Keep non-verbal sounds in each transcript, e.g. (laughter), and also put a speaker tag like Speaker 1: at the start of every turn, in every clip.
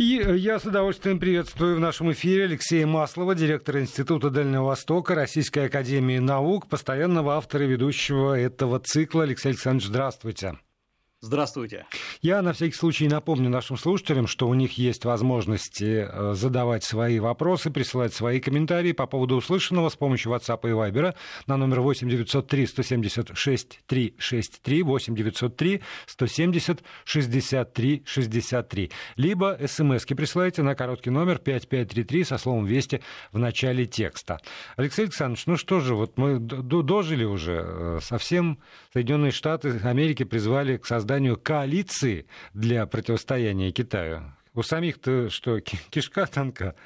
Speaker 1: И э, я с удовольствием приветствую в нашем эфире Алексея Маслова, директора Института Дальнего Востока Российской Академии Наук, постоянного автора и ведущего этого цикла. Алексей Александрович, здравствуйте.
Speaker 2: Здравствуйте.
Speaker 1: Я на всякий случай напомню нашим слушателям, что у них есть возможности э, задавать свои вопросы, присылать свои комментарии по поводу услышанного с помощью WhatsApp и Viber на номер 8 903 176 363 8 903 170 63 63. Либо смски присылайте на короткий номер 5533 со словом «Вести» в начале текста. Алексей Александрович, ну что же, вот мы дожили уже. Э, совсем Соединенные Штаты Америки призвали к созданию созданию коалиции для противостояния Китаю. У самих-то что, кишка танка?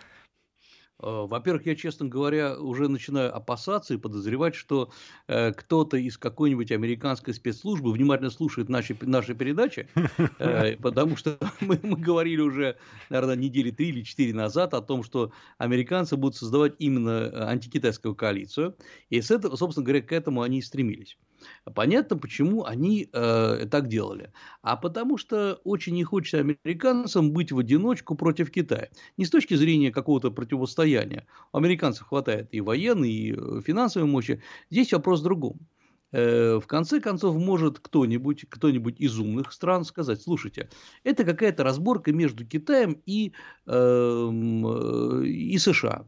Speaker 2: Э, во-первых, я, честно говоря, уже начинаю опасаться и подозревать, что э, кто-то из какой-нибудь американской спецслужбы внимательно слушает наши, наши передачи, э, (laughs) потому что (laughs) мы, мы говорили уже, наверное, недели три или четыре назад о том, что американцы будут создавать именно антикитайскую коалицию, и, с этого, собственно говоря, к этому они и стремились. Понятно, почему они э, так делали. А потому что очень не хочется американцам быть в одиночку против Китая. Не с точки зрения какого-то противостояния. У американцев хватает и военной, и э, финансовой мощи. Здесь вопрос в другом. Э, в конце концов, может кто-нибудь, кто-нибудь из умных стран сказать, слушайте, это какая-то разборка между Китаем и, эм, э, и США.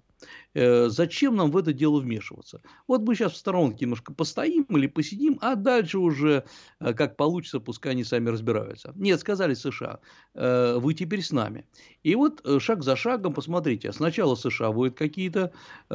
Speaker 2: Э, зачем нам в это дело вмешиваться? Вот мы сейчас в сторонке немножко постоим или посидим, а дальше уже э, как получится, пускай они сами разбираются. Нет, сказали США, э, вы теперь с нами. И вот шаг за шагом, посмотрите, сначала США вводят какие-то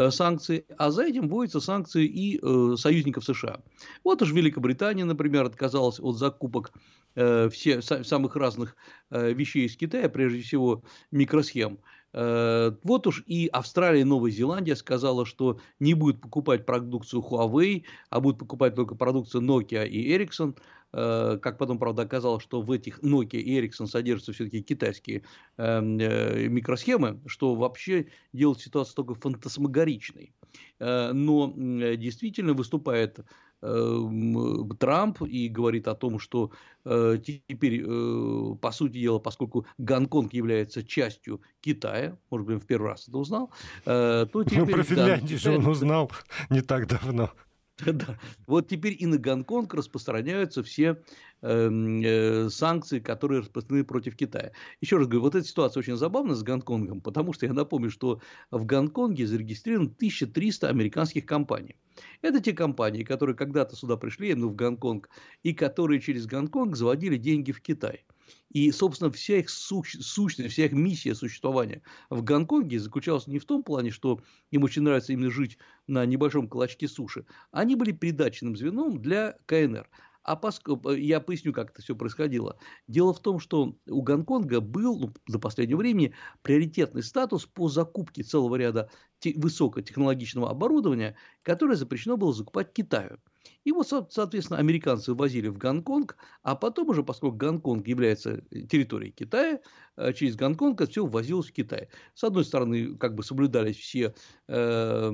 Speaker 2: санкции, а за этим вводятся санкции и союзников США. Вот уж Великобритания, например, отказалась от закупок все, самых разных вещей из Китая, прежде всего микросхем. Э, вот уж и Австралия и Новая Зеландия сказала, что не будет покупать продукцию Huawei, а будет покупать только продукцию Nokia и Ericsson. Э, как потом, правда, оказалось, что в этих Nokia и Ericsson содержатся все-таки китайские эм, э, микросхемы, что вообще делает ситуацию только фантасмагоричной. Но действительно выступает Трамп и говорит о том, что э, теперь, э, по сути дела, поскольку Гонконг является частью Китая, может быть, он в первый раз это узнал,
Speaker 1: э, то теперь... Ну, про Финляндию же он узнал не так давно. (laughs)
Speaker 2: Да. Вот теперь и на Гонконг распространяются все Эм, э, санкции, которые распространены против Китая. Еще раз говорю, вот эта ситуация очень забавна с Гонконгом, потому что я напомню, что в Гонконге зарегистрировано 1300 американских компаний. Это те компании, которые когда-то сюда пришли, ну, в Гонконг, и которые через Гонконг заводили деньги в Китай. И, собственно, вся их сущность, вся их миссия существования в Гонконге заключалась не в том плане, что им очень нравится именно жить на небольшом клочке суши. Они были передаточным звеном для КНР. А поскольку, я поясню, как это все происходило. Дело в том, что у Гонконга был ну, до последнего времени приоритетный статус по закупке целого ряда высокотехнологичного оборудования, которое запрещено было закупать Китаю. И вот, соответственно, американцы возили в Гонконг, а потом уже, поскольку Гонконг является территорией Китая, э, через Гонконг это все ввозилось в Китай. С одной стороны, как бы соблюдались все э,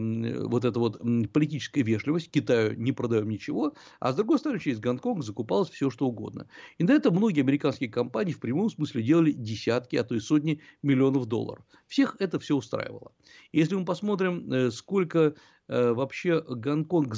Speaker 2: вот эта вот политическая вежливость, Китаю не продаем ничего, а с другой стороны, через Гонконг закупалось все, что угодно. И на это многие американские компании в прямом смысле делали десятки, а то и сотни миллионов долларов. Всех это все устраивало. Если мы посмотрим, э, сколько Э, вообще Гонконг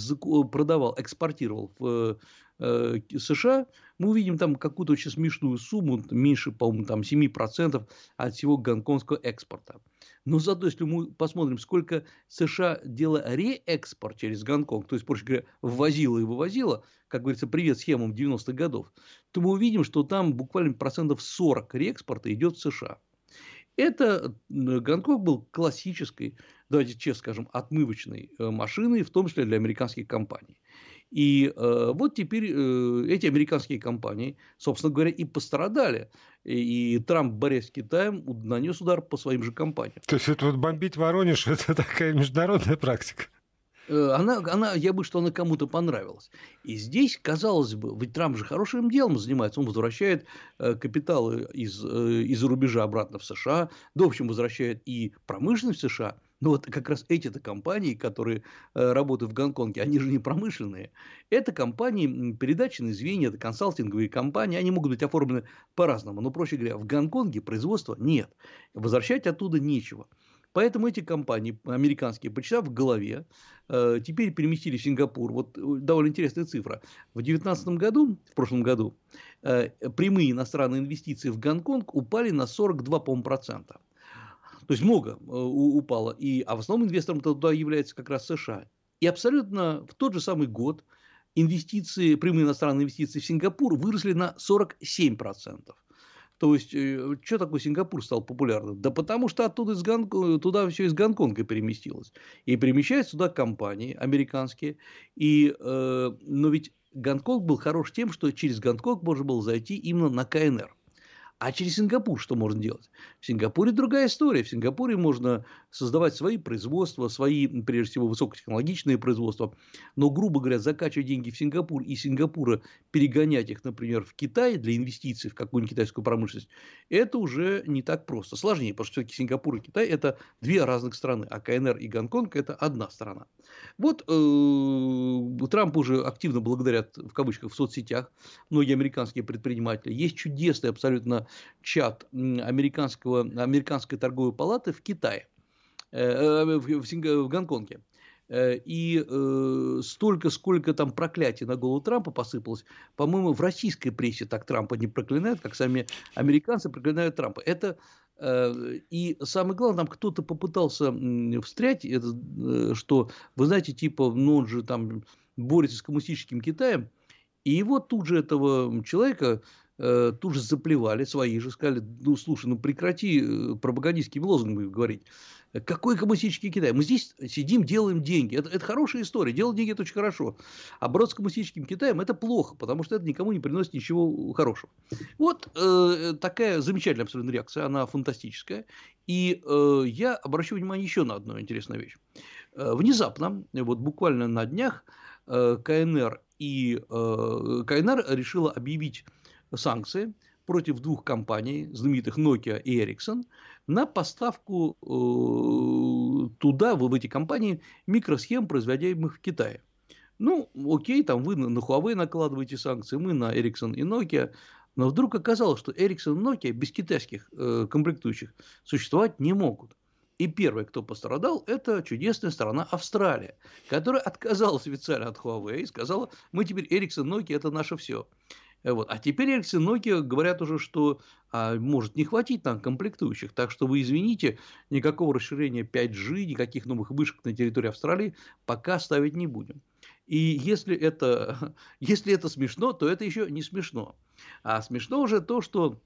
Speaker 2: продавал, экспортировал в э, США, мы увидим там какую-то очень смешную сумму, меньше, по-моему, там 7% от всего гонконгского экспорта. Но зато, если мы посмотрим, сколько США делала реэкспорт через Гонконг, то есть, проще говоря, ввозила и вывозила, как говорится, привет схемам 90-х годов, то мы увидим, что там буквально процентов 40 реэкспорта идет в США. Это Гонконг был классической, давайте честно скажем, отмывочной э, машиной, в том числе для американских компаний. И э, вот теперь э, эти американские компании, собственно говоря, и пострадали. И, и Трамп, борясь с Китаем, нанес удар по своим же компаниям.
Speaker 1: То есть это вот бомбить Воронеж это такая международная практика?
Speaker 2: Э, она, она, я бы, что она кому-то понравилась. И здесь, казалось бы, ведь Трамп же хорошим делом занимается, он возвращает э, капиталы из, э, из-за рубежа обратно в США, да, в общем, возвращает и промышленность в США, Но вот как раз эти-то компании, которые э, работают в Гонконге, они же не промышленные. Это компании передачные звенья, это консалтинговые компании, они могут быть оформлены по-разному. Но, проще говоря, в Гонконге производства нет. Возвращать оттуда нечего. Поэтому эти компании американские, почитав в голове, э, теперь переместили в Сингапур. Вот э, довольно интересная цифра. В 2019 году, в прошлом году, э, прямые иностранные инвестиции в Гонконг упали на 42, по процента. То есть много упало. И, а в основном инвестором туда является как раз США. И абсолютно в тот же самый год инвестиции, прямые иностранные инвестиции в Сингапур выросли на 47%. То есть, э, что такое Сингапур стал популярным? Да потому что оттуда из Гонконга, туда все из Гонконга переместилось. И перемещаются туда компании американские. И, э, но ведь Гонконг был хорош тем, что через Гонконг можно было зайти именно на КНР. А через Сингапур что можно делать? В Сингапуре другая история. В Сингапуре можно создавать свои производства, свои, прежде всего, высокотехнологичные производства. Но, грубо говоря, закачивать деньги в Сингапур и Сингапура перегонять их, например, в Китай для инвестиций в какую-нибудь китайскую промышленность, это уже не так просто. Сложнее, потому что все-таки Сингапур и Китай – это две разных страны, а КНР и Гонконг – это одна страна. Вот э, Трамп уже активно благодарят, в кавычках, в соцсетях многие американские предприниматели. Есть чудесный абсолютно чат американского, американской торговой палаты в Китае, э, э, в, в, в Гонконге. Э, и э, столько, сколько там проклятий на голову Трампа посыпалось, по-моему, в российской прессе так Трампа не проклинают, как сами американцы проклинают Трампа. Это и самое главное, там кто-то попытался встрять, это, что, вы знаете, типа, ну он же там борется с коммунистическим Китаем, и его тут же этого человека Э, тут же заплевали, свои же сказали, ну, слушай, ну прекрати э, пропагандистскими лозунгами говорить. Какой коммунистический Китай? Мы здесь сидим, делаем деньги. Это, это хорошая история. Делать деньги – это очень хорошо. А бороться с коммунистическим Китаем – это плохо, потому что это никому не приносит ничего хорошего. Вот э, такая замечательная абсолютно реакция. Она фантастическая. И э, я обращу внимание еще на одну интересную вещь. Э, внезапно, вот буквально на днях, э, КНР и э, КНР решила объявить санкции против двух компаний, знаменитых Nokia и Ericsson, на поставку э, туда, в эти компании, микросхем, производимых в Китае. Ну, окей, там вы на Huawei накладываете санкции, мы на Ericsson и Nokia, но вдруг оказалось, что Ericsson и Nokia без китайских э, комплектующих существовать не могут. И первый, кто пострадал, это чудесная страна Австралия, которая отказалась официально от Huawei и сказала, мы теперь Ericsson, Nokia, это наше все. Э, вот. А теперь Ericsson Nokia говорят уже, что а, может не хватить нам комплектующих. Так что вы извините, никакого расширения 5G, никаких новых вышек на территории Австралии пока ставить не будем. И если это, (laughs) если это смешно, то это еще не смешно. А смешно уже то, что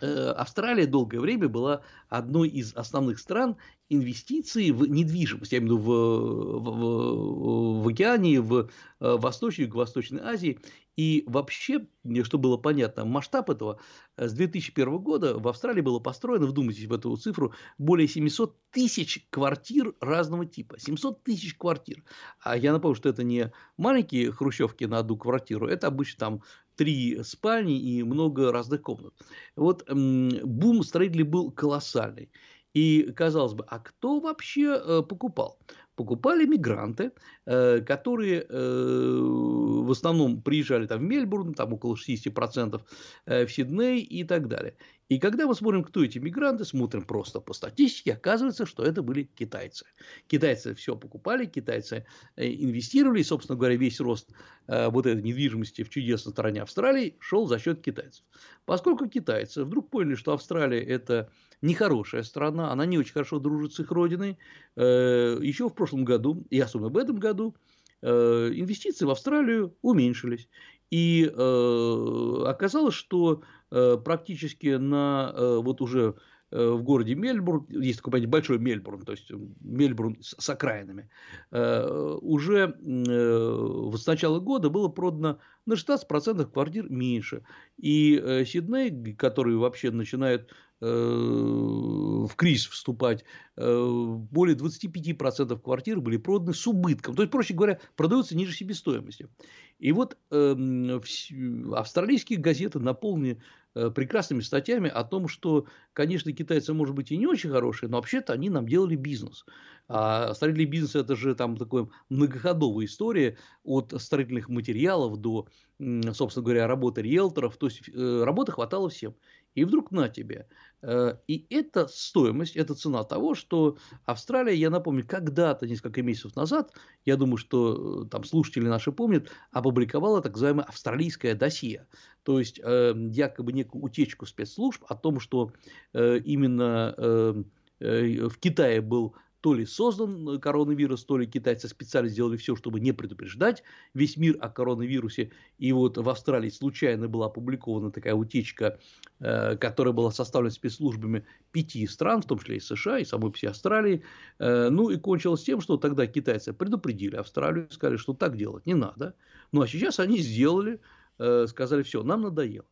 Speaker 2: Э, Австралия долгое время была одной из основных стран инвестиций в недвижимость, я имею в виду в, в, в океане, в э, Восточной и Юго-Восточной Азии. И вообще, что было понятно, масштаб этого, э, с 2001 года в Австралии было построено, вдумайтесь в эту цифру, более 700 тысяч квартир разного типа. 700 тысяч квартир. А я напомню, что это не маленькие хрущевки на одну квартиру, это обычно там три спальни и много разных комнат. Вот бум строителей был колоссальный. И казалось бы, а кто вообще э, покупал? покупали мигранты, э, которые э, в основном приезжали там в Мельбурн, там около 60% э, в Сидней и так далее. И когда мы смотрим, кто эти мигранты, смотрим просто по статистике, оказывается, что это были китайцы. Китайцы все покупали, китайцы инвестировали, и, собственно говоря, весь рост вот этой недвижимости в чудесной стране Австралии шел за счет китайцев. Поскольку китайцы вдруг поняли, что Австралия это нехорошая страна, она не очень хорошо дружит с их родиной. Э, Еще в прошлом году, и особенно в этом году, э, инвестиции в Австралию уменьшились. И э, оказалось, что практически на вот уже в городе Мельбурн, есть такой понятие большой Мельбурн, то есть Мельбурн с, окраинами, уже с начала года было продано на 16% квартир меньше. И Сидней, который вообще начинает в кризис вступать, э, более 25% квартир были проданы с убытком. То есть, проще говоря, продаются ниже себестоимости. И вот э, австралийские газеты наполнены э, прекрасными статьями о том, что, конечно, китайцы, может быть, и не очень хорошие, но вообще-то они нам делали бизнес. А строительный бизнес – это же там такая многоходовая история от строительных материалов до, собственно говоря, работы риэлторов. То есть, э, работы хватало всем. И вдруг на тебе. Э, и это стоимость, это цена того, что Австралия, я напомню, когда-то, несколько месяцев назад, я думаю, что э, там слушатели наши помнят, опубликовала так называемое австралийское досье. То есть, э, якобы некую утечку спецслужб о том, что именно в Китае был то ли создан коронавирус, то ли китайцы специально сделали все, чтобы не предупреждать весь мир о коронавирусе. И вот в Австралии случайно была опубликована такая утечка, э, которая была составлена спецслужбами пяти стран, в том числе и США, и самой всей Австралии. Э, ну и кончилось тем, что тогда китайцы предупредили Австралию, сказали, что так делать не надо. Ну а сейчас они сделали, э, сказали, все, нам надоело.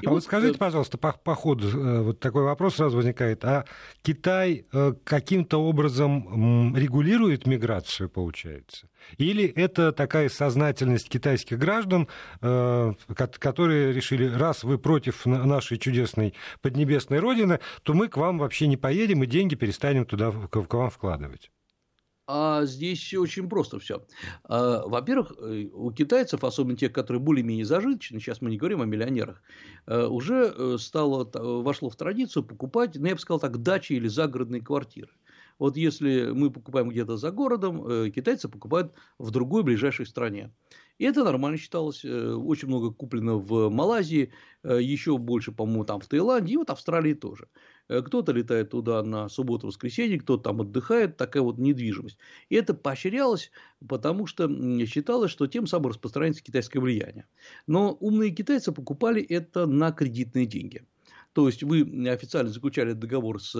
Speaker 1: И а вот, вот скажите, э, пожалуйста, по, по ходу э, вот такой вопрос сразу возникает. А Китай э, каким-то образом регулирует миграцию, получается? Или это такая сознательность китайских граждан, которые решили, раз вы против нашей чудесной поднебесной родины, то мы к вам вообще не поедем и деньги перестанем туда к вам вкладывать?
Speaker 2: А здесь очень просто все. А, во-первых, э, у китайцев, особенно тех, которые более-менее зажиточны, сейчас мы не говорим о миллионерах, э, уже э, стало, вошло в традицию покупать, ну, я бы сказал так, дачи или загородные квартиры. Вот если мы покупаем где-то за городом, китайцы покупают в другой ближайшей стране. И это нормально считалось. Очень много куплено в Малайзии, еще больше, по-моему, там в Таиланде, и вот Австралии тоже. Э, кто-то летает туда на субботу-воскресенье, кто-то там отдыхает, такая вот недвижимость. И это поощрялось, потому что считалось, что тем самым распространяется китайское влияние. Но умные китайцы покупали это на кредитные деньги. То есть вы официально заключали договор с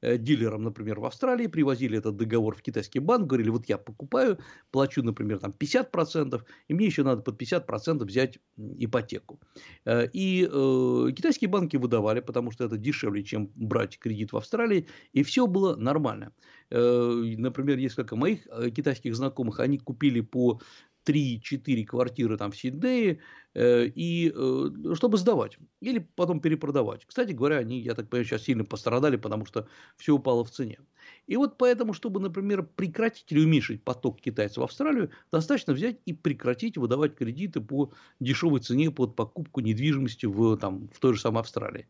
Speaker 2: э, дилером, например, в Австралии, привозили этот договор в китайский банк, говорили, вот я покупаю, плачу, например, там 50%, и мне еще надо под 50% взять ипотеку. Э, и э, китайские банки выдавали, потому что это дешевле, чем брать кредит в Австралии, и все было нормально. Например, несколько моих китайских знакомых, они купили по 3-4 квартиры там в Сиднее, э, и, э, чтобы сдавать или потом перепродавать. Кстати говоря, они, я так понимаю, сейчас сильно пострадали, потому что все упало в цене. И вот поэтому, чтобы, например, прекратить или уменьшить поток китайцев в Австралию, достаточно взять и прекратить выдавать кредиты по дешевой цене под покупку недвижимости в, там, в той же самой Австралии.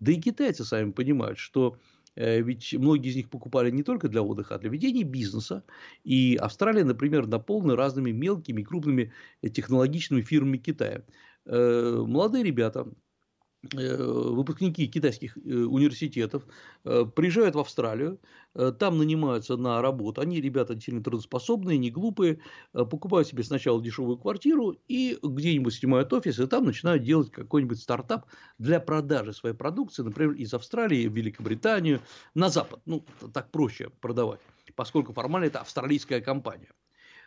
Speaker 2: Да и китайцы сами понимают, что ведь многие из них покупали не только для отдыха, а для ведения бизнеса. И Австралия, например, наполнена разными мелкими крупными технологичными фирмами Китая. Э, молодые ребята, Э, выпускники китайских э, университетов э, приезжают в Австралию, там нанимаются на работу. Они, ребята, действительно трудоспособные, не глупые, покупают себе сначала дешевую квартиру и где-нибудь снимают офис, и там начинают делать какой-нибудь стартап для продажи своей продукции, например, из Австралии в Великобританию, на Запад. Ну, так проще продавать, поскольку формально это австралийская компания.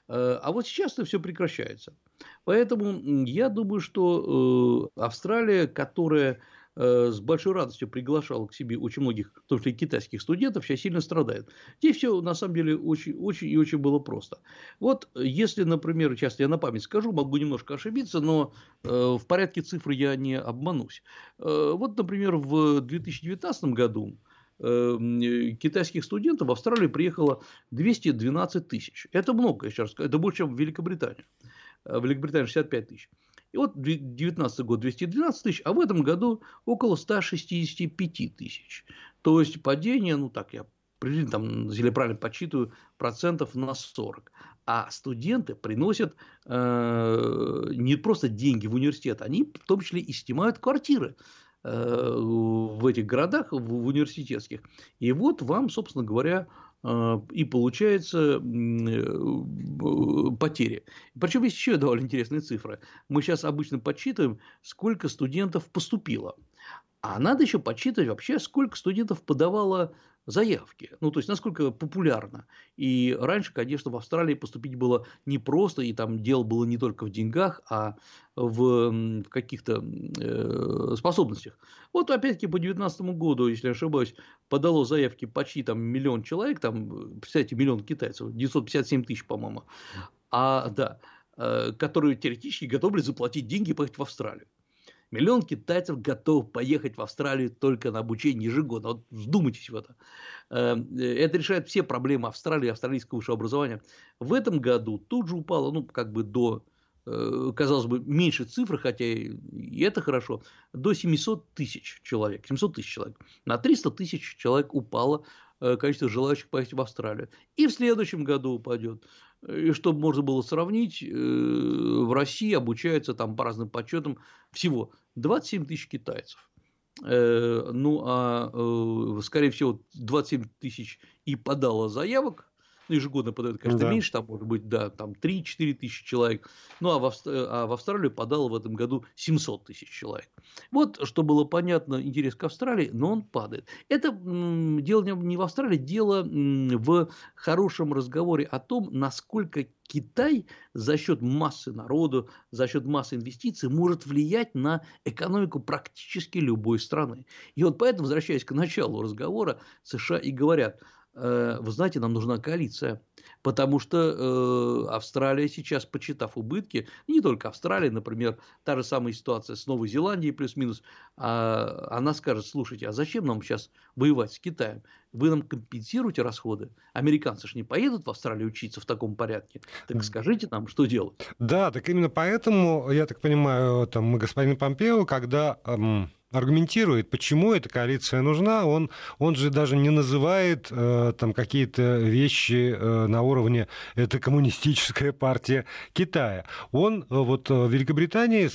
Speaker 2: Э, а вот сейчас это все прекращается. Поэтому я думаю, что э, Австралия, которая э, с большой радостью приглашала к себе очень многих, в том числе и китайских студентов, сейчас сильно страдает. Здесь все на самом деле очень, очень и очень было просто. Вот если, например, сейчас я на память скажу, могу немножко ошибиться, но в порядке цифр я не обманусь. Вот, например, в 2019 году китайских студентов в Австралию приехало 212 тысяч. Это много, еще раз скажу, это больше, чем в Великобритании. Э, в Великобритании 65 тысяч. И вот 2019 год 212 тысяч, а в этом году около 165 тысяч. То есть падение, ну так я приблизительно, там, если правильно подсчитываю, процентов на 40. А студенты приносят э, не просто деньги в университет, они в том числе и снимают квартиры. Э, в этих городах, в университетских. И вот вам, собственно говоря, э, и получается э, потери. Причем есть еще довольно интересные цифры. Мы сейчас обычно подсчитываем, сколько студентов поступило. А надо еще подсчитывать вообще, сколько студентов подавало заявки. Ну, то есть, насколько популярно. И раньше, конечно, в Австралии поступить было непросто, и там дело было не только в деньгах, а в каких-то э, способностях. Вот, опять-таки, по 2019 году, если не ошибаюсь, подало заявки почти там миллион человек, там, представьте, миллион китайцев, 957 тысяч, по-моему. А, да, э, которые теоретически готовы заплатить деньги и поехать в Австралию Миллион китайцев готов поехать в Австралию только на обучение ежегодно. Вот вдумайтесь в это. Эм, это решает все проблемы Австралии, австралийского высшего образования. В этом году тут же упало, ну, как бы до Э, казалось бы, меньше цифры, хотя и это хорошо, до 700 тысяч человек. 700 тысяч человек. На 300 тысяч человек упало э, количество желающих поехать в Австралию. И в следующем году упадет. И чтобы можно было сравнить, э, в России обучается там по разным подсчетам всего 27 тысяч китайцев. Ну, а, скорее всего, 27 тысяч и подало заявок ну, ежегодно подают, конечно, да. меньше, там может быть, да, там 3-4 тысячи человек, ну, а в, а в Австралию подало в этом году 700 тысяч человек. Вот, что было понятно, интерес к Австралии, но он падает. Это м, дело не в Австралии, дело м, в хорошем разговоре о том, насколько Китай за счет массы народу, за счет массы инвестиций может влиять на экономику практически любой страны. И вот поэтому, возвращаясь к началу разговора, США и говорят – вы знаете, нам нужна коалиция. Потому что э, Австралия сейчас, почитав убытки, не только Австралия, например, та же самая ситуация с Новой Зеландией плюс-минус, а, она скажет, слушайте, а зачем нам сейчас воевать с Китаем? Вы нам компенсируете расходы? Американцы же не поедут в Австралию учиться в таком порядке. Так скажите нам, что делать?
Speaker 1: Да, так именно поэтому, я так понимаю, там, господин Помпео, когда эм, аргументирует, почему эта коалиция нужна. Он, он же даже не называет э, там какие-то вещи э, на уровне «это коммунистическая партия Китая». Он э, вот в Великобритании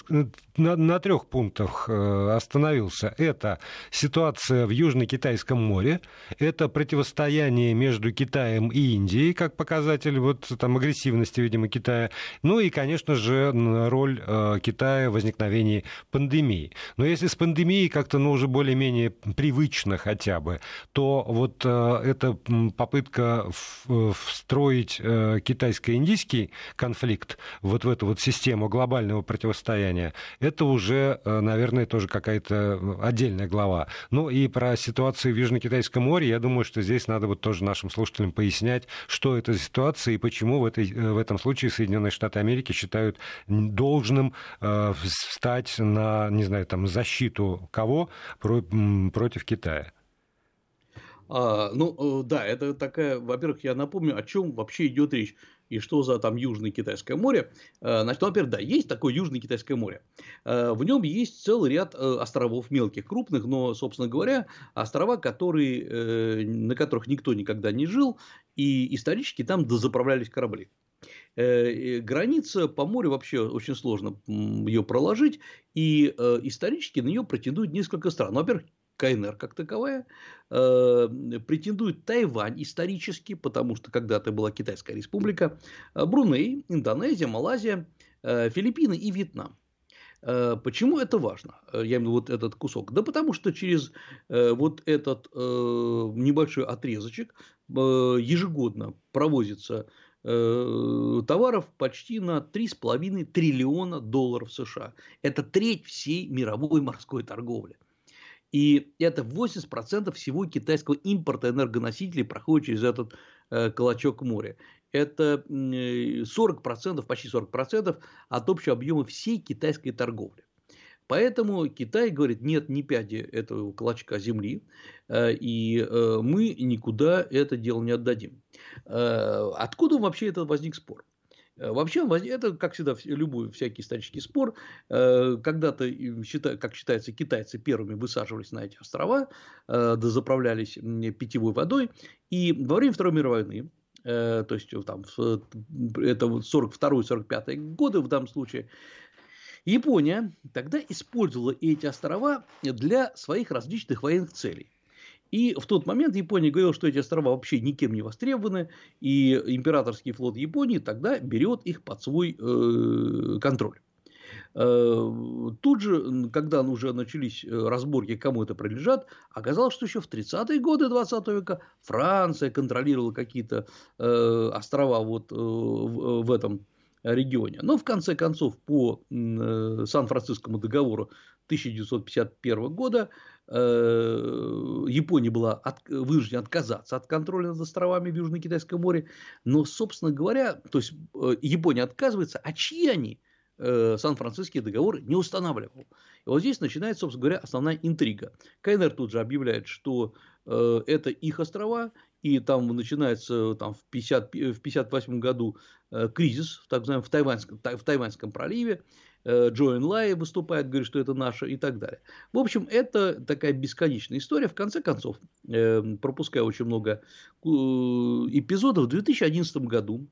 Speaker 1: на, на трех пунктах э, остановился. Это ситуация в Южно-Китайском море, это противостояние между Китаем и Индией, как показатель вот, там, агрессивности, видимо, Китая, ну и, конечно же, роль э, Китая в возникновении пандемии. Но если с пандемией как-то, ну, уже более-менее привычно хотя бы, то вот э, эта попытка встроить китайско-индийский конфликт вот в эту вот систему глобального противостояния, это уже, э, наверное, тоже какая-то э, отдельная глава. Ну и про ситуацию в Южно-Китайском море, я думаю, что здесь надо вот тоже нашим слушателям пояснять, что это за ситуация и почему в, этой, э, в этом случае Соединенные Штаты Америки считают должным э, встать на, не знаю, там, защиту кого про, против Китая.
Speaker 2: А, ну, да, это такая, во-первых, я напомню, о чем вообще идет речь и что за там Южное Китайское море. Э, значит, во-первых, да, есть такое Южное Китайское море. Э, в нем есть целый ряд э, островов мелких, крупных, но, собственно говоря, острова, которые, на которых никто никогда не жил, и исторически там дозаправлялись корабли. Граница по морю вообще очень сложно ее проложить, и исторически на нее претендуют несколько стран. Во-первых, КНР как таковая, э, претендует Тайвань исторически, потому что когда-то была Китайская республика, э, Бруней, Индонезия, Малайзия, э, Филиппины и Вьетнам. Почему это важно? Я имею в виду вот этот кусок. Да потому что через вот этот небольшой отрезочек ежегодно провозится товаров почти на 3,5 триллиона долларов США. Это треть всей мировой морской торговли. И это 80% всего китайского импорта энергоносителей проходит через этот э, колочок моря. Это 40%, почти 40% от общего объема всей китайской торговли. Поэтому Китай говорит, нет ни пяди этого клочка земли, э, и э, мы никуда это дело не отдадим. Откуда вообще этот возник спор? Э, вообще, это, как всегда, любой всякий исторический спор. Э, когда-то, как считается, китайцы первыми высаживались на эти острова, э, дозаправлялись питьевой водой. И во время Второй мировой войны, то есть там, это 42-45 годы в данном случае, Япония тогда использовала эти острова для своих различных военных целей. И в тот момент Япония говорила, что эти острова вообще никем не востребованы, и императорский флот Японии тогда берет их под свой э, контроль. Э, тут же, когда уже начались э, разборки, кому это принадлежат, оказалось, что еще в 30-е годы 20 века Франция контролировала какие-то острова вот в этом регионе. Но в конце концов по Сан-Францискому договору 1951 года Э, Япония была от, вынуждена отказаться от контроля над островами в Южно-Китайском море. Но, собственно говоря, то есть э, Япония отказывается, а чьи они? Э, Сан-Франциский договор не устанавливал. И вот здесь начинается, собственно говоря, основная интрига. КНР тут же объявляет, что э, это их острова, и там начинается там, в 1958 году э, кризис так называемый, в, Тайваньском, в Тайваньском проливе. Э, Джо Лай выступает, говорит, что это наше и так далее. В общем, это такая бесконечная история. В конце концов, э, пропуская очень много эпизодов, в 2011 году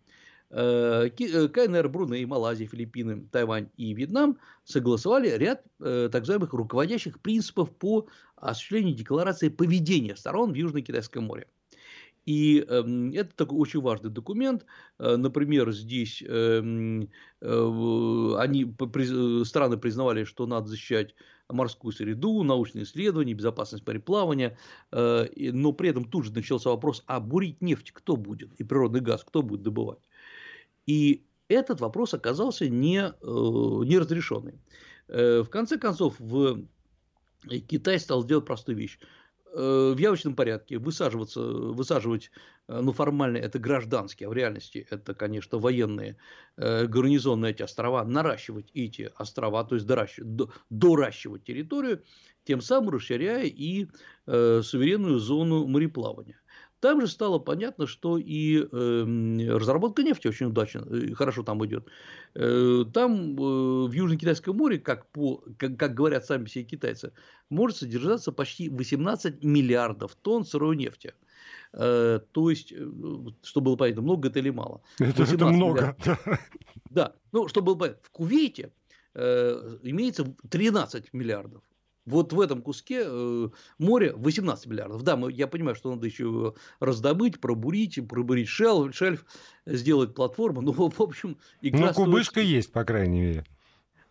Speaker 2: КНР, Бруней, Малайзия, Филиппины, Тайвань и Вьетнам согласовали ряд так называемых руководящих принципов по осуществлению декларации поведения сторон в Южно-Китайском море. И эм, это такой очень важный документ. Э, например, здесь эм, э, они, страны признавали, что надо защищать морскую среду, научные исследования, безопасность мореплавания, э, но при этом тут же начался вопрос, а бурить нефть кто будет и природный газ кто будет добывать? И этот вопрос оказался не, неразрешенный. В конце концов, в Китай стал делать простую вещь. Э, в явочном порядке высаживаться, высаживать, э, ну, формально это гражданские, а в реальности это, конечно, военные э, гарнизонные эти острова, наращивать эти острова, то есть доращивать, доращивать территорию, тем самым расширяя и э, суверенную зону мореплавания. Там же стало понятно, что и э, разработка нефти очень удачно, э, хорошо там идет. Э, там э, в Южно-Китайском море, как, по, как, как говорят сами все китайцы, может содержаться почти 18 миллиардов тонн сырой нефти. Э, то есть, э, чтобы было понятно, много это или мало.
Speaker 1: Это, это много.
Speaker 2: Миллиардов. Да, ну, чтобы было понятно, в Кувейте э, имеется 13 миллиардов вот в этом куске э, моря 18 миллиардов. Да, мы, я понимаю, что надо еще раздобыть, пробурить, пробурить шельф, шельф сделать платформу. (laughs) Ну, в общем,
Speaker 1: игра Ну, кубышка стоит... есть, по крайней мере.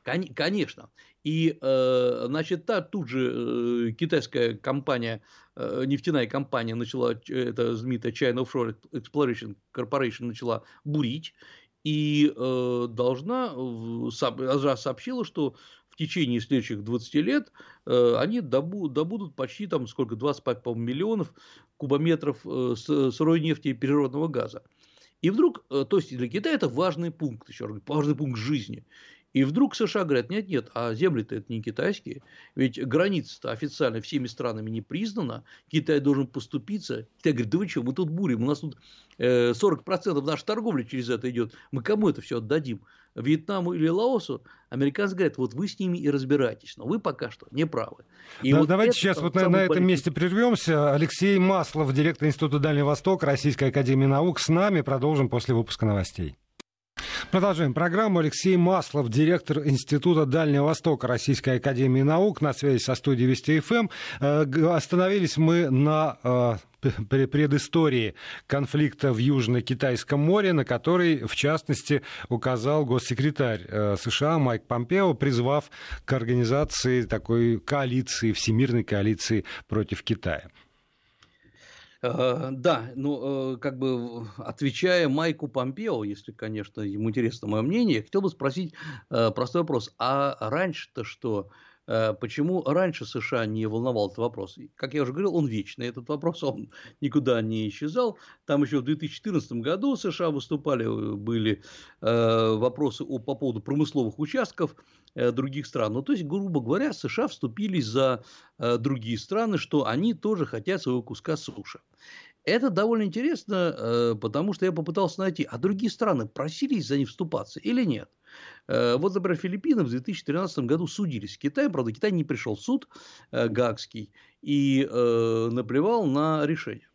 Speaker 2: Кон- конечно. И, э, значит, та, тут же э, китайская компания, э, нефтяная компания начала, это знаменитая China Offshore Exploration Corporation начала бурить, и э, должна, сообщила, что в течение следующих 20 лет э, они добудут, добудут почти там сколько, 25 миллионов кубометров э, сырой нефти и природного газа. И вдруг, э, то есть для Китая это важный пункт, еще раз, важный пункт жизни. И вдруг США говорят, нет, нет, а земли-то это не китайские, ведь граница-то официально всеми странами не признана, Китай должен поступиться. Китай говорит, да вы что, мы тут бурим, у нас тут 40% нашей торговли через это идет, мы кому это все отдадим? Вьетнаму или Лаосу, американцы говорят, вот вы с ними и разбирайтесь, но вы пока что не правы.
Speaker 1: И да, вот давайте сейчас вот на, на этом месте прервемся. Алексей Маслов, директор Института Дальнего Востока Российской Академии Наук, с нами. Продолжим после выпуска новостей. Продолжаем программу. Алексей Маслов, директор Института Дальнего Востока Российской Академии Наук, на связи со студией Вести ФМ. Э, остановились мы на э, предыстории конфликта в Южно-Китайском море, на который, в частности, указал госсекретарь э, США Майк Помпео, призвав к организации такой коалиции, всемирной коалиции против Китая.
Speaker 2: Э, да, ну, как бы отвечая Майку Помпео, если, конечно, ему интересно мое мнение, хотел бы спросить э, простой вопрос. А раньше-то что? Почему раньше США не волновал этот вопрос? Как я уже говорил, он вечный. Этот вопрос он (laughs) никуда не исчезал. Там еще в 2014 году США выступали, были вопросы по поводу промысловых участков Э, других стран. Ну, то есть, грубо говоря, США вступились за э, другие страны, что они тоже хотят своего куска суши. Это довольно интересно, э, потому что я попытался найти, а другие страны просились за них вступаться или нет. Вот, например, Филиппины в 2013 году судились с Китаем, правда, Китай не пришел в суд Гагский и наплевал на решение.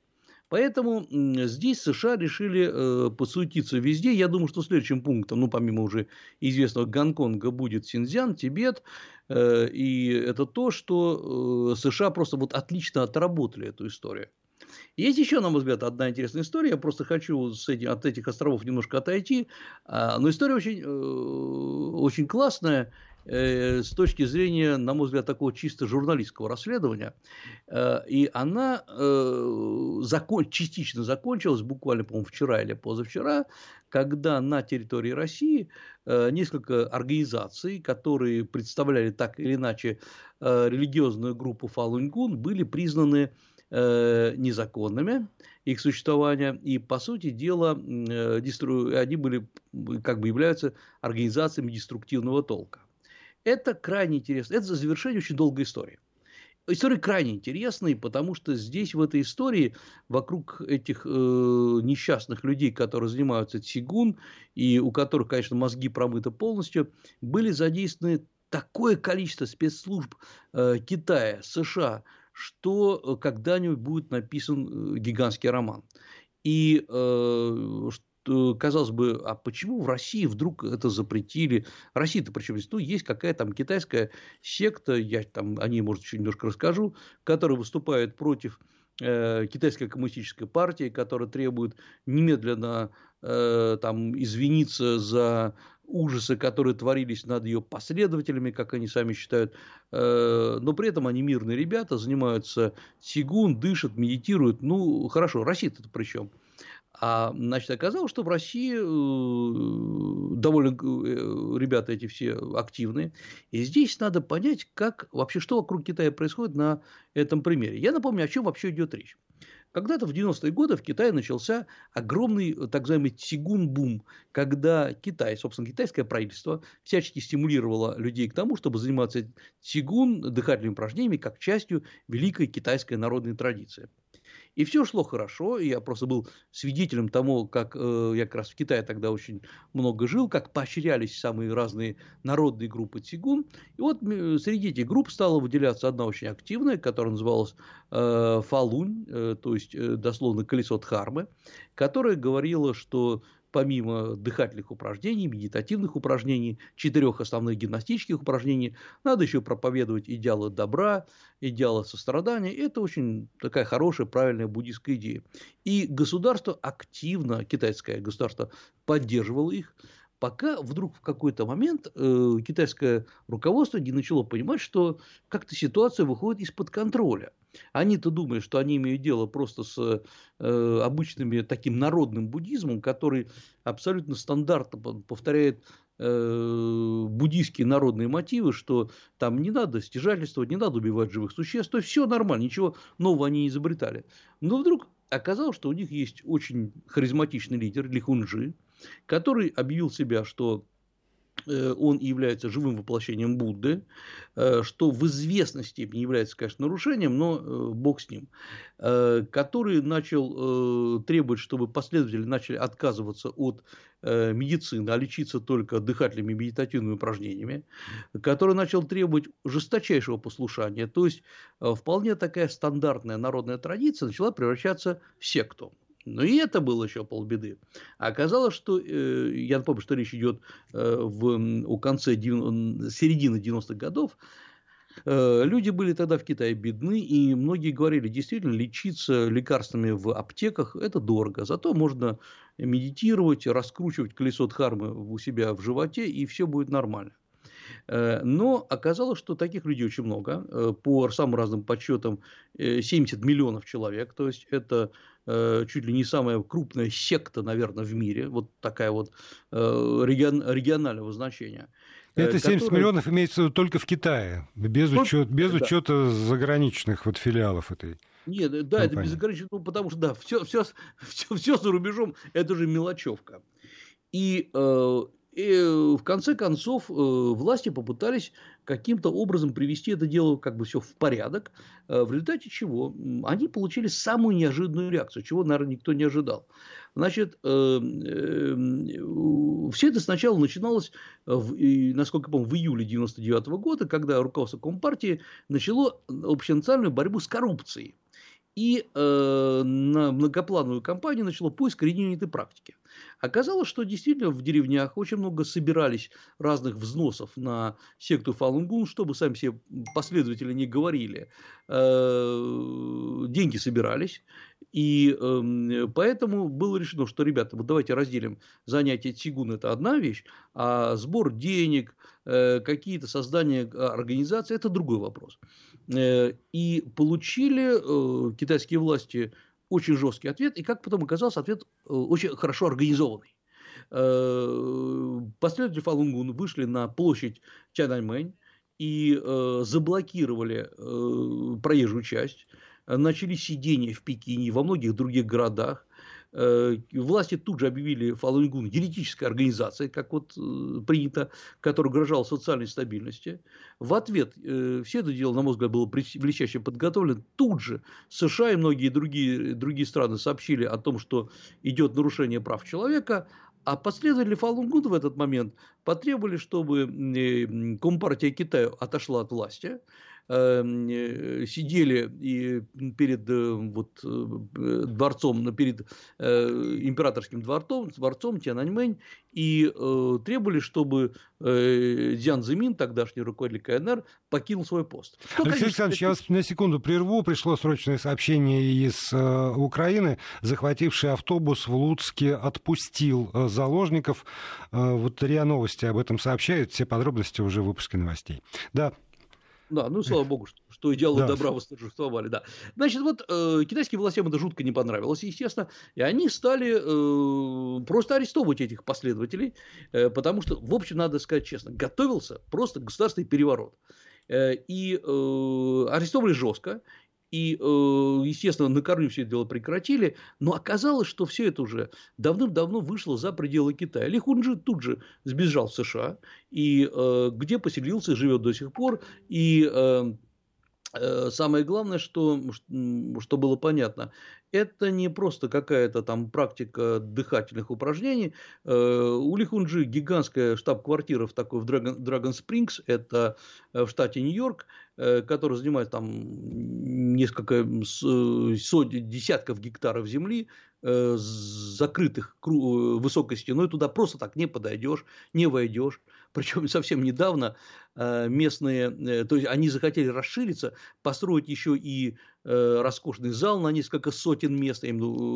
Speaker 2: Поэтому здесь США решили э, посуетиться везде. Я думаю, что следующим пунктом, ну, помимо уже известного Гонконга, будет Синьцзян, Тибет. Э, и это то, что э, США просто вот отлично отработали эту историю. Есть еще, на мой взгляд, одна интересная история. Я просто хочу с этим, от этих островов немножко отойти. А, но история очень, очень классная. Э, с точки зрения, на мой взгляд, такого чисто журналистского расследования. Э, и она э, закон, частично закончилась буквально, по-моему, вчера или позавчера, когда на территории России несколько организаций, которые представляли так или иначе религиозную группу Фалуньгун, были признаны незаконными их существования, и, по сути дела, они были, как бы являются организациями деструктивного толка. Это крайне интересно. Это завершение очень долгой истории. История крайне интересная, потому что здесь, в этой истории, вокруг этих э, несчастных людей, которые занимаются цигун, и у которых, конечно, мозги промыты полностью, были задействованы такое количество спецслужб э, Китая, США, что э, когда-нибудь будет написан э, гигантский роман. И э, казалось бы, а почему в России вдруг это запретили? Россия-то причем? Ну, есть какая-то там китайская секта, я там о ней, может, еще немножко расскажу, которая выступает против китайской коммунистической партии, которая требует немедленно э, там извиниться за ужасы, которые творились над ее последователями, как они сами считают, э, но при этом они мирные ребята, занимаются цигун, дышат, медитируют. Ну, хорошо, Россия-то при чем? А, значит, оказалось, что в России э, довольно э, ребята эти все активные. И здесь надо понять, как вообще, что вокруг Китая происходит на этом примере. Я напомню, о чем вообще идет речь. Когда-то в 90-е годы в Китае начался огромный так называемый тигун-бум, когда Китай, собственно, китайское правительство всячески стимулировало людей к тому, чтобы заниматься тигун, дыхательными упражнениями, как частью великой китайской народной традиции. И все шло хорошо. Я просто был свидетелем тому, как э, я как раз в Китае тогда очень много жил, как поощрялись самые разные народные группы цигун. И вот среди этих групп стала выделяться одна очень активная, которая называлась э, Фалунь, э, то есть э, дословно колесо Дхармы, которая говорила, что помимо дыхательных упражнений, медитативных упражнений, четырех основных гимнастических упражнений, надо еще проповедовать идеалы добра, идеалы сострадания. Это очень такая хорошая, правильная буддийская идея. И государство активно, китайское государство, поддерживало их, пока вдруг в какой-то момент э, китайское руководство не начало понимать, что как-то ситуация выходит из-под контроля. Они-то думают, что они имеют дело просто с э, обычным таким народным буддизмом, который абсолютно стандартно повторяет э, буддийские народные мотивы, что там не надо стяжательствовать, не надо убивать живых существ, то есть все нормально, ничего нового они не изобретали. Но вдруг оказалось, что у них есть очень харизматичный лидер Лихунжи, который объявил себя, что он является живым воплощением Будды, э, что в известной степени является, конечно, нарушением, но э, бог с ним, который начал требовать, чтобы последователи начали отказываться от медицины, а лечиться только дыхательными медитативными упражнениями, который начал требовать жесточайшего послушания, то есть вполне такая стандартная народная традиция начала превращаться в секту. Но и это было еще полбеды. А оказалось, что, э, я напомню, что речь идет э, в, о конце середины 90-х годов, э, Люди были тогда в Китае бедны, и многие говорили, действительно, лечиться лекарствами в аптеках – это дорого. Зато можно медитировать, раскручивать колесо Дхармы у себя в животе, и все будет нормально. Но оказалось, что таких людей очень много. По самым разным подсчетам 70 миллионов человек. То есть это Э, чуть ли не самая крупная секта, наверное, в мире, вот такая вот э, регион, регионального значения.
Speaker 1: Э, Это 70 который... миллионов имеется только в Китае, без, ну, учет, без да. учета заграничных вот филиалов этой.
Speaker 2: Нет, да, компании. это без заграничных, ну, потому что, да, все, все, все, все за рубежом, это же мелочевка. И э, и э, в конце концов э, власти попытались каким-то образом привести это дело как бы все в порядок, э, в результате чего они получили самую неожиданную реакцию, чего, наверное, никто не ожидал. Значит, все это сначала начиналось, насколько я помню, в июле 99 года, когда руководство Компартии начало общенациональную борьбу с коррупцией. И э, на многоплановую кампанию начало поиск религиозной практики. Оказалось, что действительно в деревнях очень много собирались разных взносов на секту Фалунгун, чтобы сами себе последователи не говорили. Э, деньги собирались, и э, поэтому было решено, что, ребята, вот давайте разделим занятие Тигун – это одна вещь, а сбор денег, э, какие-то создания организации – это другой вопрос. Э, и получили э, китайские власти очень жесткий ответ, и как потом оказалось, ответ э, очень хорошо организованный. Последователи Фалунгун вышли на площадь Тяньаньмэнь и заблокировали проезжую часть. Начались сидения в Пекине и во многих других городах. Э, власти тут же объявили Фалунгун юридической организацией, как вот э, принято, которая угрожала социальной стабильности. В ответ э, все это дело, на мой взгляд, было блестяще подготовлено. Тут же США и многие другие, другие страны сообщили о том, что идет нарушение прав человека, а последователи Фалунгуна в этот момент потребовали, чтобы Компартия Китая отошла от власти, сидели и перед э, вот, э, дворцом, перед императорским дворцом, дворцом Тяньаньмэнь и требовали, чтобы Дзян Зимин, тогдашний руководитель КНР, покинул свой пост.
Speaker 1: Что, Алексей конечно, Александрович, я вас на секунду прерву. Пришло срочное сообщение из Украины. Захвативший автобус в Луцке отпустил заложников. Вот РИА Новости об этом сообщают. Все подробности уже в выпуске новостей. Да,
Speaker 2: да, ну слава богу, что, что идеалы да. добра восторжествовали, да. Значит, вот э, китайским властям это жутко не понравилось, естественно, и они стали э, просто арестовывать этих последователей, э, потому что, в общем, надо сказать честно, готовился просто государственный переворот. Э, и э, арестовали жестко, и, э, естественно, на корню все это дело прекратили, но оказалось, что все это уже давным-давно вышло за пределы Китая. Ли Хунджи тут же сбежал в США, и э, где поселился, живет до сих пор, и э, Самое главное, что, что было понятно, это не просто какая-то там практика дыхательных упражнений. У Лихунджи гигантская штаб-квартира в такой в Драгон Спрингс, это в штате Нью-Йорк. Э, который занимает там несколько сотен, десятков гектаров земли, э, закрытых высокой стеной, туда просто так не подойдешь, не войдешь. Причем совсем недавно э, местные, то есть они захотели расшириться, построить еще и роскошный зал на несколько сотен мест,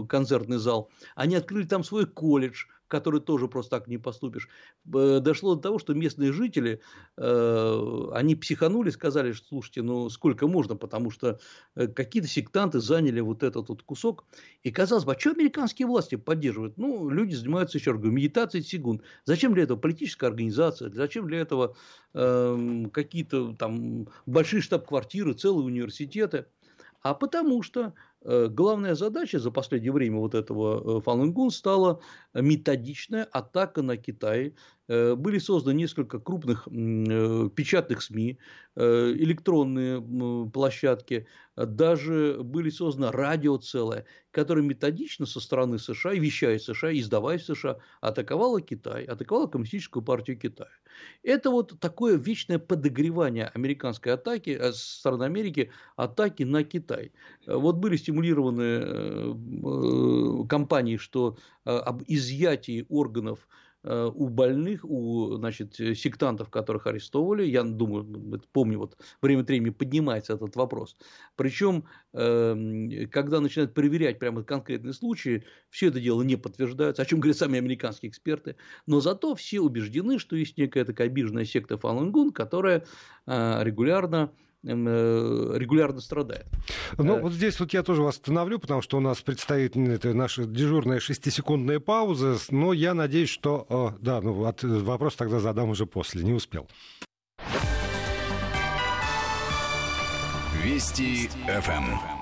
Speaker 2: концертный зал. Они открыли там свой колледж, который тоже просто так не поступишь. Дошло до того, что местные жители, э, они психанули, сказали, что слушайте, ну сколько можно, потому что э, какие-то сектанты заняли вот этот вот кусок. И казалось бы, а что американские власти поддерживают? Ну, люди занимаются, еще раз говорю, медитацией сигун. Зачем для этого политическая организация? Зачем для этого э, какие-то там большие штаб-квартиры, целые университеты? А потому что главная задача за последнее время вот этого Фалунгун стала методичная атака на Китай. Э, были созданы несколько крупных э, печатных СМИ, электронные площадки, даже были созданы радио целое, которое методично со стороны США, и вещая США, издавая США, атаковало Китай, атаковало Коммунистическую партию Китая. Это вот такое вечное подогревание американской атаки, э, со стороны Америки, атаки на Китай. Вот были стимулированы э, э, кампании, что об изъятии органов Э, у больных, у значит, сектантов, которых арестовывали. Я думаю, помню, вот время от времени поднимается этот вопрос. Причем, эм, когда начинают проверять прямо конкретные случаи, все это дело не подтверждается, о чем говорят сами американские эксперты. Но зато все убеждены, что есть некая такая обиженная секта Фалангун, которая э, регулярно Э, регулярно страдает.
Speaker 1: Ну, э, вот здесь вот я тоже вас остановлю, потому что у нас предстоит это наша дежурная шестисекундная пауза, но я надеюсь, что... Да, ну, от, вопрос тогда задам уже после, не успел.
Speaker 3: Вести ФМ.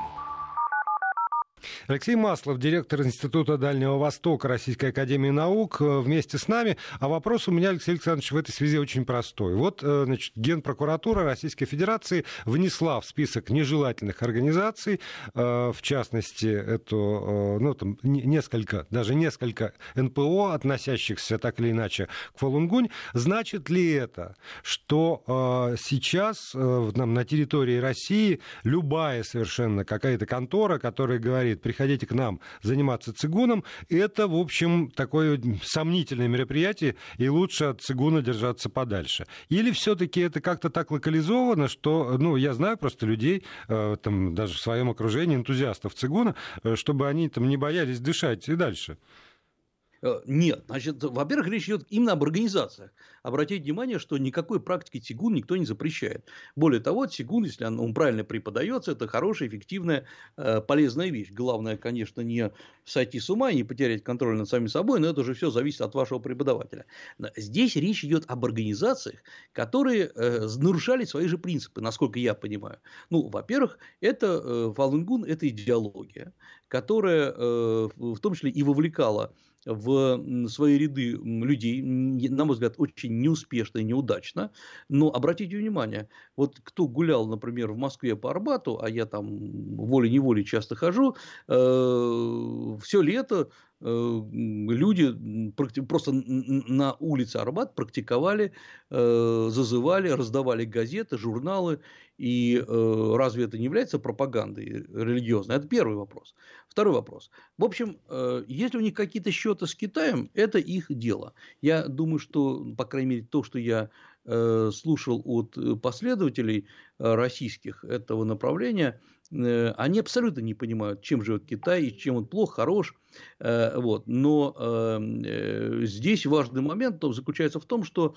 Speaker 1: Алексей Маслов, директор Института Дальнего Востока Российской Академии Наук, э, вместе с нами. А вопрос у меня, Алексей Александрович, в этой связи очень простой. Вот, э, значит, Генпрокуратура Российской Федерации внесла в список нежелательных организаций, э, в частности, эту, ну, там, несколько, даже несколько НПО, относящихся так или иначе к Фалунгунь. Значит ли это, что сейчас на территории России любая совершенно какая-то контора, которая говорит, приходите к нам заниматься цигуном, это, в общем, такое сомнительное мероприятие, и лучше от цигуна держаться подальше. Или все-таки это как-то так локализовано, что, ну, я знаю просто людей, э, там, даже в своем окружении, энтузиастов цигуна, э, чтобы они там не боялись дышать и дальше.
Speaker 2: Э, нет, значит, во-первых, речь идет именно об организациях. Обратите внимание, что никакой практики тигун никто не запрещает. Более того, тигун, если он правильно преподается, это хорошая, эффективная, э, полезная вещь. Главное, конечно, не сойти с ума и не потерять контроль над самим собой, но это уже все зависит от вашего преподавателя. Здесь речь идет об организациях, которые э, нарушали свои же принципы, насколько я понимаю. Ну, во-первых, это Фалунгун – это идеология, которая в том числе и вовлекала в свои ряды людей, на мой взгляд, очень неуспешно и неудачно. Но обратите внимание, вот кто гулял, например, в Москве по Арбату, а я там волей-неволей часто хожу, э, все лето люди просто на улице Арбат практиковали, э, зазывали, раздавали газеты, журналы. И э, разве это не является пропагандой религиозной? Это первый вопрос. Второй вопрос. В общем, если у них какие-то счеты с Китаем, это их дело. Я думаю, что, по крайней мере, то, что я слушал от последователей российских этого направления – Э, они абсолютно не понимают, чем живет Китай, и чем он плох, хорош. Э, вот. Но э, здесь важный момент заключается в том, что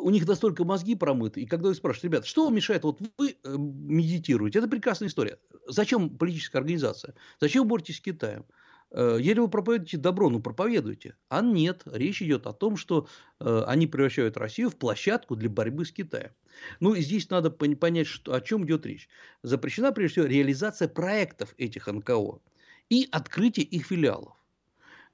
Speaker 2: у них настолько мозги промыты, и когда вы спрашиваете, ребят, что вам мешает, вот вы медитируете, это прекрасная история. Зачем политическая организация? Зачем вы боретесь с Китаем? Э, Еле вы проповедуете добро, ну проповедуйте. А нет, речь идет о том, что э, они превращают Россию в площадку для борьбы с Китаем. Ну, и здесь надо понять, что, о чем идет речь. Запрещена, прежде всего, реализация проектов этих НКО и открытие их филиалов.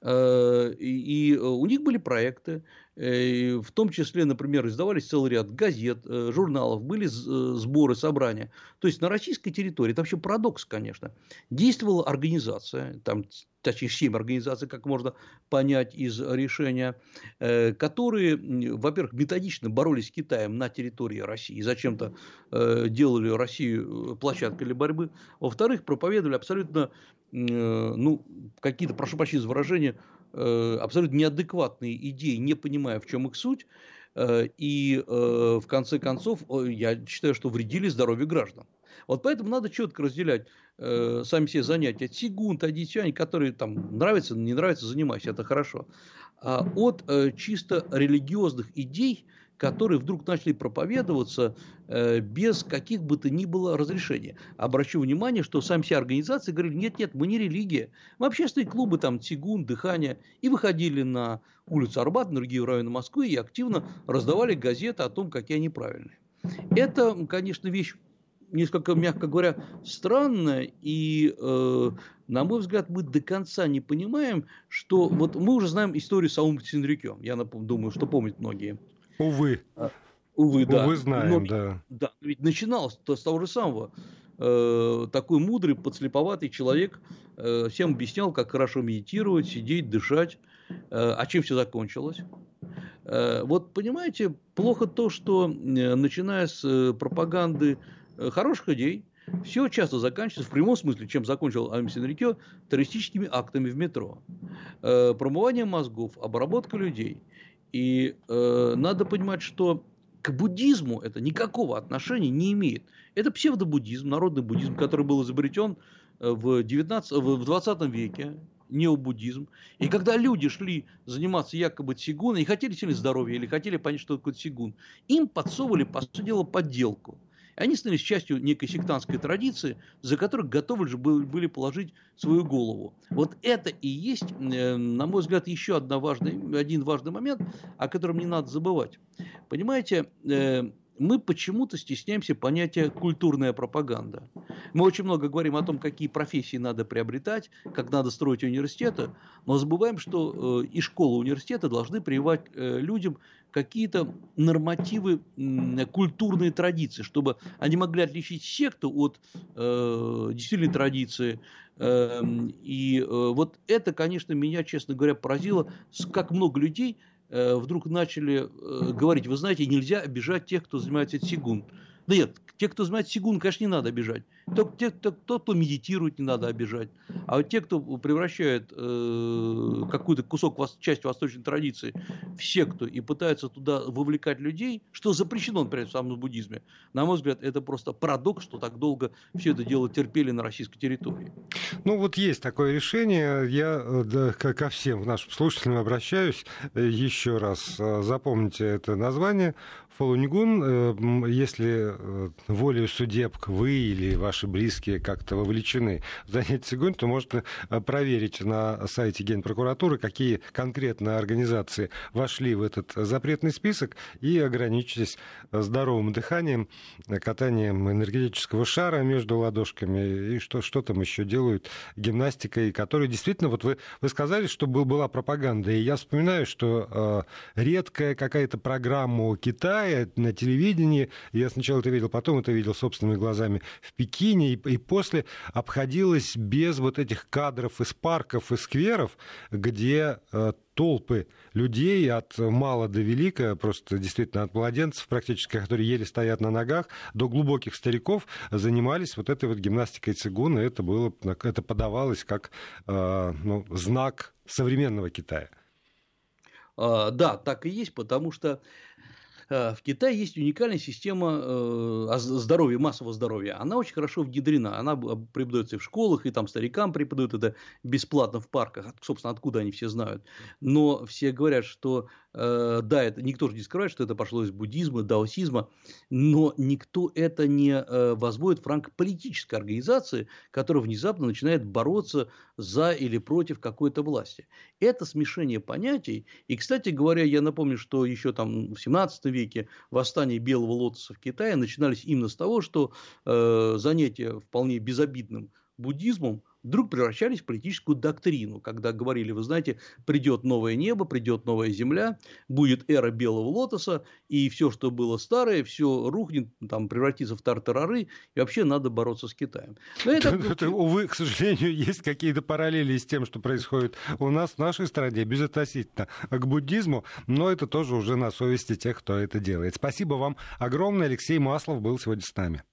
Speaker 2: Э, и у них были проекты, в том числе, например, издавались целый ряд газет, журналов, были сборы, собрания. То есть на российской территории, это вообще парадокс, конечно, действовала организация, там точнее, семь организаций, как можно понять из решения, э, которые, во-первых, методично боролись с Китаем на территории России, зачем-то э, делали Россию э, площадкой для борьбы, во-вторых, проповедовали абсолютно, ну, какие-то, прошу прощения за выражение, абсолютно неадекватные идеи, не понимая, в чем их суть, и в конце концов, я считаю, что вредили здоровью граждан. Вот поэтому надо четко разделять э, сами себе занятия. Тигун, тадичань, которые там нравятся, не нравятся, занимайся, это хорошо. А от э, чисто религиозных идей, которые вдруг начали проповедоваться э, без каких бы то ни было разрешений. Обращу внимание, что сами все организации говорили, нет, нет, мы не религия. Мы общественные клубы, там, Тигун, Дыхание, и выходили на улицу Арбат, на другие районы Москвы, и активно раздавали газеты о том, какие они правильные. Это, конечно, вещь несколько, мягко говоря, странно, и, э, на мой взгляд, мы до конца не понимаем, что вот мы уже знаем историю с Аум Синрюкем, я думаю, что помнят многие.
Speaker 1: Увы.
Speaker 2: А, увы, да.
Speaker 1: Увы, знаем, Но, да.
Speaker 2: Да, ведь начиналось с того же самого. Э, такой мудрый, подслеповатый человек э, всем объяснял, как хорошо медитировать, сидеть, дышать. Э, а чем все закончилось? Э, вот понимаете, плохо то, что э, начиная с пропаганды Э, хороших идей. Все часто заканчивается, в прямом смысле, чем закончил Амисин Рикё, террористическими актами в метро. Э, промывание мозгов, обработка людей. И э, надо понимать, что к буддизму это никакого отношения не имеет. Это псевдобуддизм, народный буддизм, который был изобретен э, в, 19, в 20 веке, необуддизм. И когда люди шли заниматься якобы цигуном, и хотели сильно здоровья, или хотели понять, что такое цигун, им подсовывали, по сути дела, подделку. Они становились частью некой сектантской традиции, за которых готовы же были положить свою голову. Вот это и есть, э, на мой взгляд, еще одна важная, один важный момент, о котором не надо забывать. Понимаете, э, мы почему-то стесняемся понятия культурная пропаганда. Мы очень много говорим о том, какие профессии надо приобретать, как надо строить университеты, но забываем, что э, и школы, и университеты должны прививать людям какие-то нормативы культурные традиции, чтобы они могли отличить секту от э, действительной традиции. Эм, и вот это, конечно, меня, честно говоря, поразило, как много людей Э, вдруг начали э, говорить, вы знаете, нельзя обижать тех, кто занимается сигун. Да нет, тех, кто занимается сигун, конечно, не надо обижать. Только те, кто, тот, кто медитирует, не надо обижать. А вот те, кто превращает э, какую-то кусок, часть восточной традиции в секту и пытаются туда вовлекать людей, что запрещено, например, в самом буддизме, на мой взгляд, это просто парадокс, что так долго все это дело терпели на российской территории.
Speaker 1: Ну вот есть такое решение. Я э, да, ко всем нашим слушателям обращаюсь э, еще раз. Э, запомните это название. Фалунгун, если волею судеб вы или ваши близкие как-то вовлечены. В занятие цигунь, то можно проверить на сайте Генпрокуратуры, какие конкретно организации вошли в этот запретный список и ограничитесь здоровым дыханием, катанием энергетического шара между ладошками. И что, что там еще делают гимнастикой, которая действительно, вот вы, вы сказали, что был, была пропаганда, и я вспоминаю, что э, редкая какая-то программа о Китае на телевидении, я сначала это видел, потом это видел собственными глазами в Пекине, и, и после обходилась без вот этих кадров из парков и скверов, где э, толпы людей от мала до велика, просто действительно от младенцев практически, которые еле стоят на ногах, до глубоких стариков занимались вот этой вот гимнастикой цигуна. Это, было, это подавалось как э, ну, знак современного Китая.
Speaker 2: А, да, так и есть, потому что в Китае есть уникальная система э, здоровья, массового здоровья. Она очень хорошо внедрена. Она преподается в школах, и там старикам преподают это бесплатно в парках. Собственно, откуда они все знают. Но все говорят, что Э, да, это никто же не скрывает, что это пошло из буддизма, даосизма, но никто это не э, возводит в ранг политической организации, которая внезапно начинает бороться за или против какой-то власти. Это смешение понятий. И, кстати говоря, я напомню, что еще там в 17 веке восстания белого лотоса в Китае начинались именно с того, что э, занятия вполне безобидным буддизмом вдруг превращались в политическую доктрину, когда говорили, вы знаете, придет новое небо, придет новая земля, будет эра белого лотоса, и все, что было старое, все рухнет, там, превратится в тартарары, и вообще надо бороться с Китаем.
Speaker 1: Но это... это, увы, к сожалению, (laughs) есть какие-то параллели с тем, что происходит у нас в нашей стране, безотносительно к буддизму, но это тоже уже на совести тех, кто это делает. Спасибо вам огромное. Алексей Маслов был сегодня с нами.